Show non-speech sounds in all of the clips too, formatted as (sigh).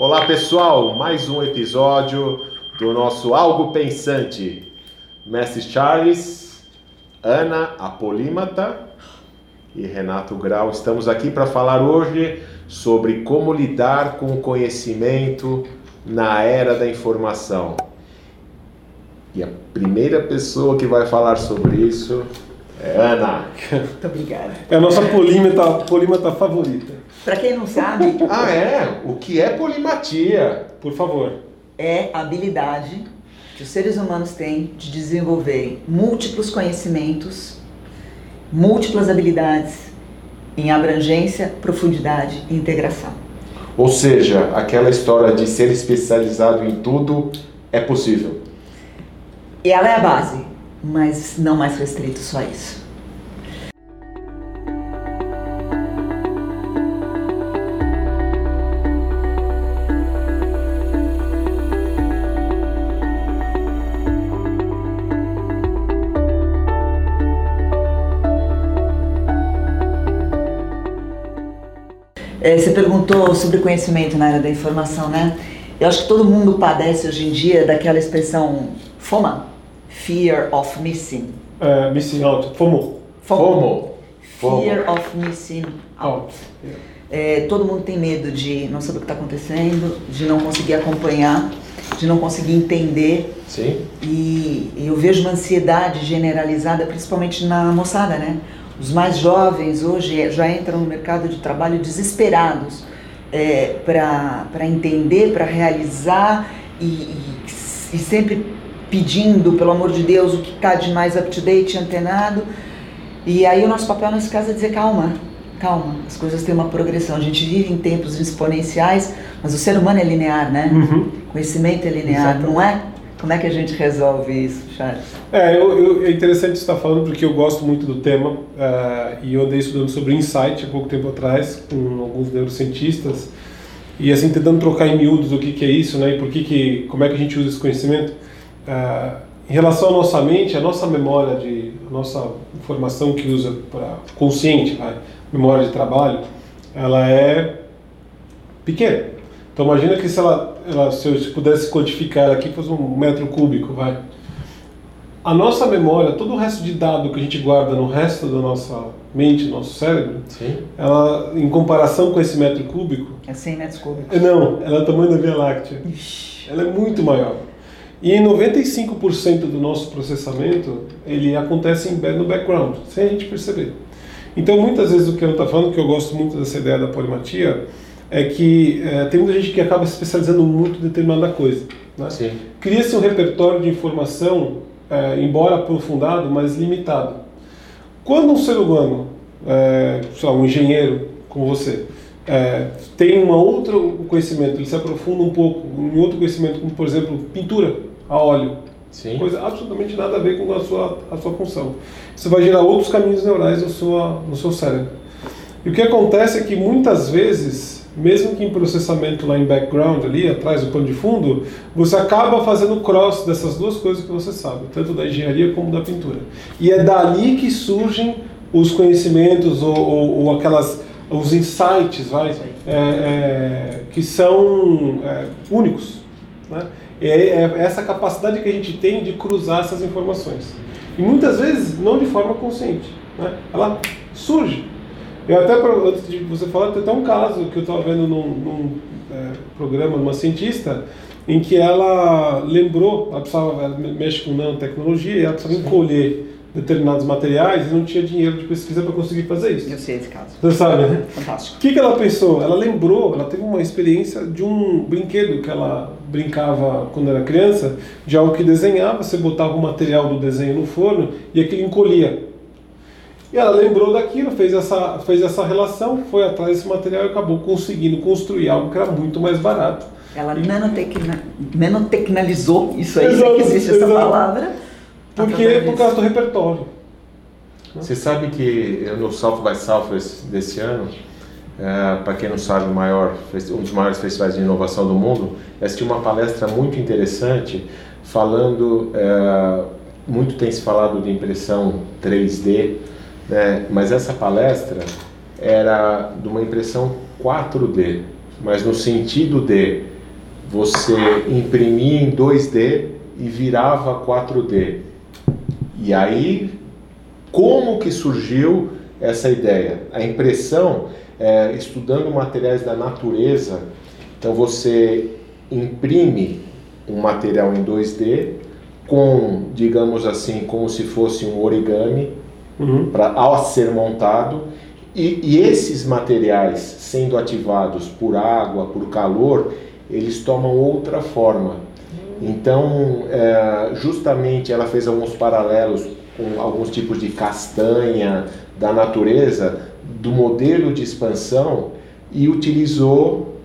Olá pessoal, mais um episódio do nosso Algo Pensante. Mestre Charles, Ana, a Polímata e Renato Grau, estamos aqui para falar hoje sobre como lidar com o conhecimento na era da informação. E a primeira pessoa que vai falar sobre isso é Ana. Muito obrigada. É a nossa polímata, polímata favorita. Para quem não sabe, (laughs) Ah, é? O que é polimatia? Por favor. é a habilidade que os seres humanos têm de desenvolver múltiplos conhecimentos, múltiplas habilidades em abrangência, profundidade e integração. Ou seja, aquela história de ser especializado em tudo é possível. E ela é a base, mas não mais restrito só isso. É, você perguntou sobre conhecimento na área da informação, né? Eu acho que todo mundo padece hoje em dia daquela expressão FOMA, Fear of Missing. É, missing out. FOMO. Fomo. Fomo. Fear of Missing Out. É, todo mundo tem medo de não saber o que está acontecendo, de não conseguir acompanhar, de não conseguir entender. Sim? E, e eu vejo uma ansiedade generalizada, principalmente na moçada, né? Os mais jovens hoje já entram no mercado de trabalho desesperados é, para entender, para realizar e, e, e sempre pedindo, pelo amor de Deus, o que está de mais up-to-date, antenado. E aí o nosso papel nesse caso é dizer calma, calma, as coisas têm uma progressão. A gente vive em tempos exponenciais, mas o ser humano é linear, né? Uhum. Conhecimento é linear, Exatamente. não é? Como é que a gente resolve isso, Charles? É, eu, eu- é interessante você estar falando porque eu gosto muito do tema eh, e eu andei estudando sobre insight há pouco tempo atrás com alguns neurocientistas e assim tentando trocar em miúdos o que, que é isso, né? E por que que, como é que a gente usa esse conhecimento? Eh, em relação à nossa mente, a nossa memória de, a nossa informação que usa para consciente, vai, memória de trabalho, ela é pequena. Então imagina que se ela, ela se eu pudesse codificar ela aqui fosse um metro cúbico, vai. A nossa memória, todo o resto de dado que a gente guarda no resto da nossa mente, nosso cérebro, Sim? ela, em comparação com esse metro cúbico, É 100 metros cúbicos. não, ela é o tamanho da Via Láctea. Ixi. Ela é muito maior. E 95% do nosso processamento, ele acontece no background, sem a gente perceber. Então, muitas vezes o que eu está falando, que eu gosto muito dessa ideia da polimatia, é que eh, tem muita gente que acaba se especializando muito em determinada coisa. Né? Cria-se um repertório de informação, eh, embora aprofundado, mas limitado. Quando um ser humano, sei lá, um engenheiro como você, eh, tem um outro conhecimento, ele se aprofunda um pouco em outro conhecimento, como por exemplo pintura a óleo, Sim. coisa absolutamente nada a ver com a sua, a sua função. Isso vai gerar outros caminhos neurais no, sua, no seu cérebro. E o que acontece é que muitas vezes, mesmo que em processamento lá em background, ali atrás do pano de fundo, você acaba fazendo cross dessas duas coisas que você sabe, tanto da engenharia como da pintura. E é dali que surgem os conhecimentos ou, ou, ou aquelas os insights, vai, é, é, que são é, únicos, né? É, é essa capacidade que a gente tem de cruzar essas informações. E muitas vezes não de forma consciente. Né? Ela surge. Eu até, antes de você falar, tem até um caso que eu estava vendo num, num, é, programa de uma cientista, em que ela lembrou, ela, precisava, ela mexe com nanotecnologia, e ela precisava encolher determinados materiais e não tinha dinheiro de pesquisa para conseguir fazer isso. Eu sei esse caso. Você sabe, né? Fantástico. O que, que ela pensou? Ela lembrou, ela teve uma experiência de um brinquedo que ela brincava quando era criança, de algo que desenhava, você botava o material do desenho no forno e aquilo encolhia. E ela lembrou daquilo, fez essa, fez essa relação, foi atrás desse material e acabou conseguindo construir algo que era muito mais barato. Ela nanotecna, nanotecnalizou, isso aí, Exato, que existe essa exato. palavra. Porque através por causa do repertório. Você sabe que no South by Southwest desse ano, para quem não sabe, o maior, um dos maiores festivais de inovação do mundo, eu assisti uma palestra muito interessante falando, eh, muito tem se falado de impressão 3D, né, mas essa palestra era de uma impressão 4D. mas no sentido de você imprimir em 2D e virava 4D. E aí, como que surgiu essa ideia? A impressão, é, estudando materiais da natureza, então você imprime um material em 2D com, digamos assim, como se fosse um origami uhum. para ao ser montado e, e, esses materiais sendo ativados por água, por calor, eles tomam outra forma. Então, é, justamente ela fez alguns paralelos com alguns tipos de castanha da natureza, do modelo de expansão e utilizou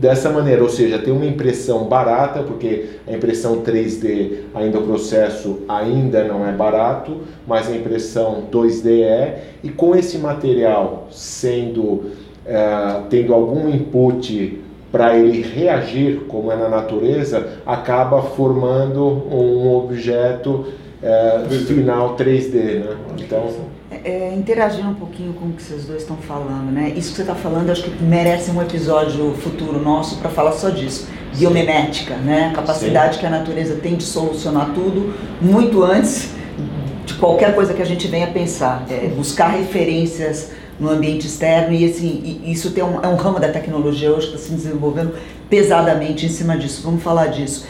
dessa maneira, ou seja, tem uma impressão barata, porque a impressão 3D ainda o processo ainda não é barato, mas a impressão 2D é, e com esse material sendo é, tendo algum input para ele reagir como é na natureza, acaba formando um objeto é, final 3D, né? Então é, interagindo um pouquinho com o que vocês dois estão falando, né? Isso que você está falando, acho que merece um episódio futuro nosso para falar só disso. Biomimética, né? A capacidade Sim. que a natureza tem de solucionar tudo muito antes de qualquer coisa que a gente venha pensar. É, buscar referências no ambiente externo e assim, isso tem um, é um ramo da tecnologia hoje que está se desenvolvendo pesadamente em cima disso. Vamos falar disso.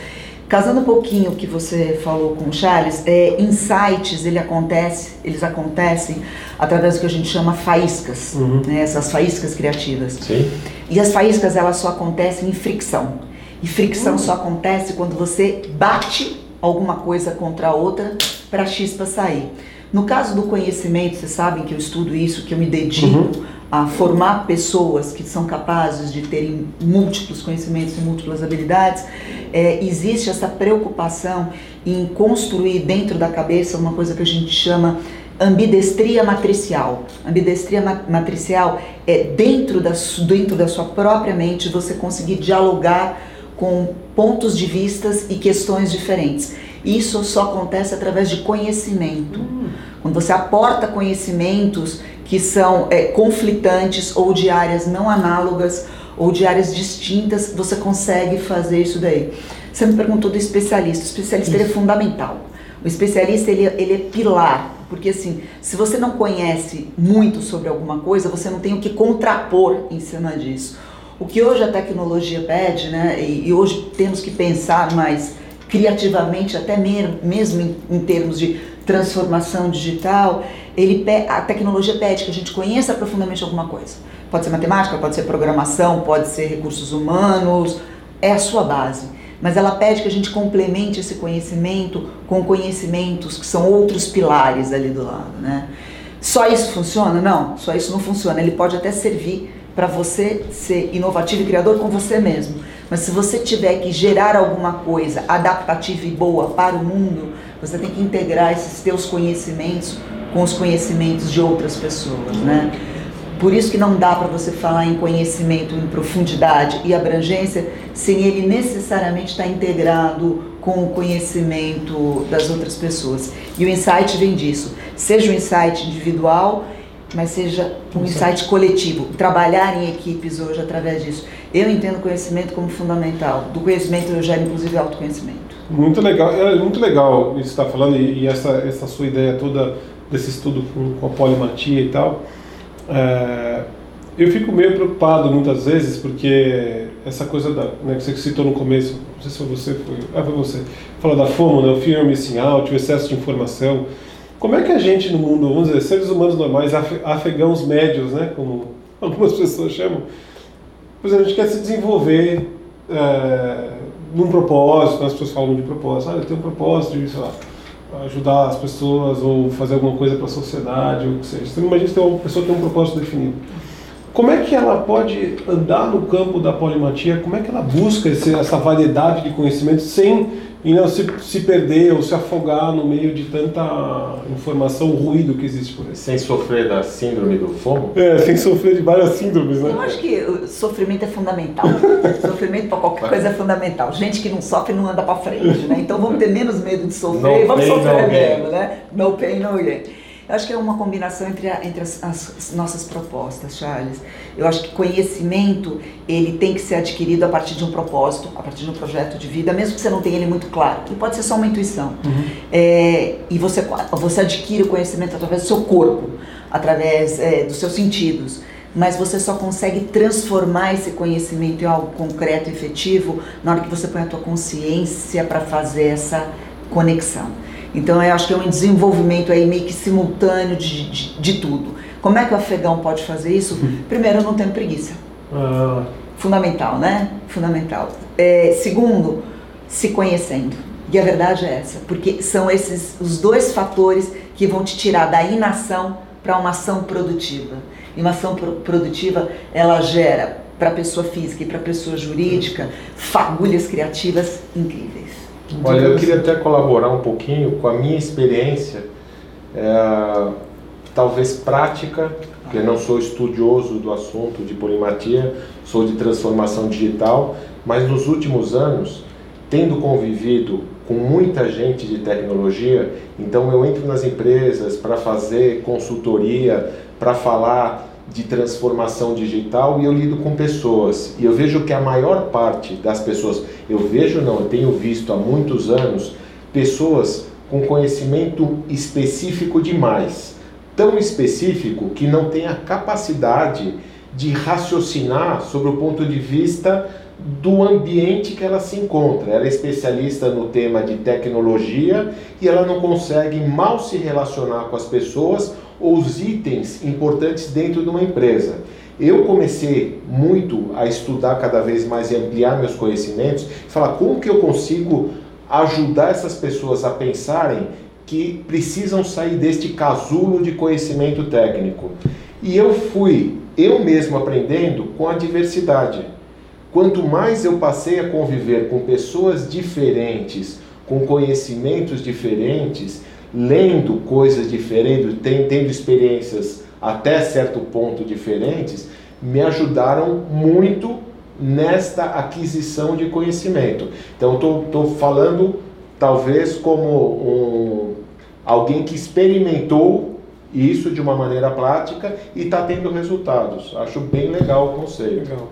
Casando um pouquinho o que você falou com o Charles, é, insights ele acontece, eles acontecem através do que a gente chama faíscas, uhum. né, essas faíscas criativas. Sim. E as faíscas elas só acontecem em fricção. E fricção uhum. só acontece quando você bate alguma coisa contra a outra para a chispa sair. No caso do conhecimento, vocês sabem que eu estudo isso, que eu me dedico uhum. a formar pessoas que são capazes de terem múltiplos conhecimentos e múltiplas habilidades. É, existe essa preocupação em construir dentro da cabeça uma coisa que a gente chama ambidestria matricial. Ambidestria matricial é dentro da, dentro da sua própria mente você conseguir dialogar com pontos de vistas e questões diferentes. Isso só acontece através de conhecimento. Hum. Quando você aporta conhecimentos que são é, conflitantes ou de áreas não análogas ou de áreas distintas, você consegue fazer isso daí. Você me perguntou do especialista. O especialista é fundamental. O especialista ele, ele é pilar, porque assim, se você não conhece muito sobre alguma coisa, você não tem o que contrapor em cima disso. O que hoje a tecnologia pede, né, e, e hoje temos que pensar mais criativamente, até mesmo em, termos de transformação digital, ele, a tecnologia pede que a gente conheça profundamente alguma coisa. Pode ser matemática, pode ser programação, pode ser recursos humanos, é a sua base. Mas ela pede que a gente complemente esse conhecimento com conhecimentos que são outros pilares ali do lado, né? Só isso funciona? Não, só isso não funciona. Ele pode até servir para você ser inovativo e criador com você mesmo. Mas se você tiver que gerar alguma coisa adaptativa e boa para o mundo, você tem que integrar esses teus conhecimentos com os conhecimentos de outras pessoas, né? Por isso que não dá para você falar em conhecimento em profundidade e abrangência sem ele necessariamente estar integrado com o conhecimento das outras pessoas. E o insight vem disso. Seja um insight individual mas seja um insight coletivo. Trabalhar em equipes hoje através disso. Eu entendo conhecimento como fundamental. Do conhecimento eu gero inclusive autoconhecimento. Muito legal, é muito legal isso que está falando e, e, essa, essa sua ideia toda desse estudo com, com a polimatia e tal. É, eu fico meio preocupado muitas vezes porque essa coisa da, né, que você citou no começo, não sei se foi você, foi, ah, foi você, falou da FOMO, né, o Fear Missing Out, o excesso de informação. Como é que a gente no mundo, vamos dizer, seres humanos normais, afegãos médios, né, como (laughs) algumas pessoas chamam, por exemplo, a gente quer se desenvolver é, num propósito, as pessoas falam de propósito, ah, eu tenho um propósito de, sei lá, ajudar as pessoas ou fazer alguma coisa para a sociedade, ou o que seja. Então, imagina se uma pessoa tem um propósito definido. Como é que ela pode andar no campo da polimatia? Como é que ela busca esse, essa variedade de conhecimento sem e não se, se perder ou se afogar no meio de tanta informação, ruído que existe por aí. Sem sofrer da síndrome do fomo? É, sem sofrer de várias síndromes, né? Eu acho que sofrimento é fundamental. (laughs) sofrimento para qualquer coisa é fundamental. Gente que não sofre não anda para frente, né? Então vamos ter menos medo de sofrer no e vamos sofrer mesmo, né? No pain, no gain. Eu acho que é uma combinação entre, a, entre as, as, nossas propostas, Charles. Eu acho que conhecimento ele tem que ser adquirido a partir de um propósito, a partir de um projeto de vida, mesmo que você não tenha ele muito claro. Ele pode ser só uma intuição. Uhum. É, e você, você adquire o conhecimento através do seu corpo, através é, dos seus sentidos mas você só consegue transformar esse conhecimento em algo concreto e efetivo na hora que você põe a tua consciência para fazer essa conexão. Então eu acho que é um desenvolvimento aí meio que simultâneo de, de, de tudo. Como é que o afegão pode fazer isso? Uhum. Primeiro, não tendo preguiça. Ah. Fundamental, né? Fundamental. É, segundo, se conhecendo. E a verdade é essa, porque são esses os dois fatores que vão te tirar da inação para uma ação produtiva. E uma ação produtiva, ela gera para a pessoa física e para a pessoa jurídica fagulhas criativas incríveis. Olha, eu queria até colaborar um pouquinho com a minha experiência, é, talvez prática, porque não sou estudioso do assunto de polimatia, sou de transformação digital, mas nos últimos anos, tendo convivido com muita gente de tecnologia, então eu entro nas empresas para fazer consultoria, para falar de transformação digital e eu lido com pessoas. E eu vejo que a maior parte das pessoas, eu vejo não, eu tenho visto há muitos anos, pessoas com conhecimento específico demais. Tão específico que não tem a capacidade de raciocinar sobre o ponto de vista do ambiente que ela se encontra. Ela é especialista no tema de tecnologia e ela não consegue mal se relacionar com as pessoas ou os itens importantes dentro de uma empresa. Eu comecei muito a estudar cada vez mais e ampliar meus conhecimentos, falar como que eu consigo ajudar essas pessoas a pensarem que precisam sair deste casulo de conhecimento técnico. E eu fui eu mesmo aprendendo com a diversidade. Quanto mais eu passei a conviver com pessoas diferentes, com conhecimentos diferentes, lendo coisas diferentes, tendo experiências até certo ponto diferentes, me ajudaram muito nesta aquisição de conhecimento. Então, estou falando talvez como um, alguém que experimentou isso de uma maneira prática e está tendo resultados. Acho bem legal o conceito. Legal.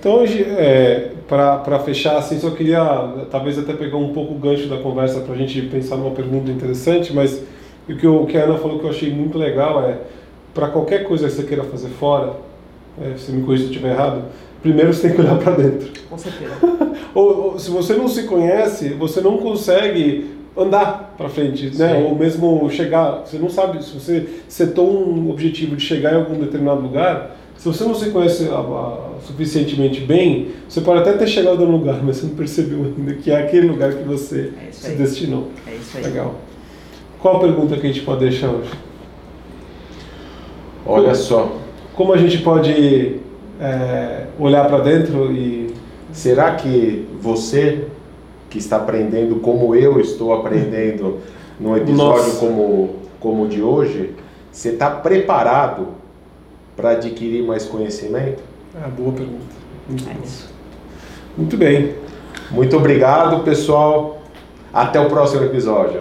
Então hoje, é, para fechar, assim, só queria talvez até pegar um pouco o gancho da conversa para a gente pensar numa pergunta interessante, mas o que, o que a Ana falou que eu achei muito legal é, para qualquer coisa que você queira fazer fora, é, se me corrija se estiver errado, primeiro você tem que olhar para dentro. (laughs) Com certeza. (laughs) ou, ou, se você não se conhece, você não consegue andar para frente, né? Ou mesmo chegar, você não sabe, se você setou um objetivo de chegar em algum determinado lugar, se você não se conhece a, a, suficientemente bem, você pode até ter chegado no lugar, (laughs) mas você não percebeu ainda que é aquele lugar que você é se destinou. É isso aí. Legal. Qual a pergunta que a gente pode deixar hoje? Olha como, só. Como a gente pode é, olhar para dentro e. Será que você que está aprendendo como eu estou aprendendo (laughs) num episódio Nossa. como, como o de hoje, você está preparado para adquirir mais conhecimento? Ah, boa pergunta. Muito, é Muito bem. Muito obrigado, pessoal. Até o próximo episódio.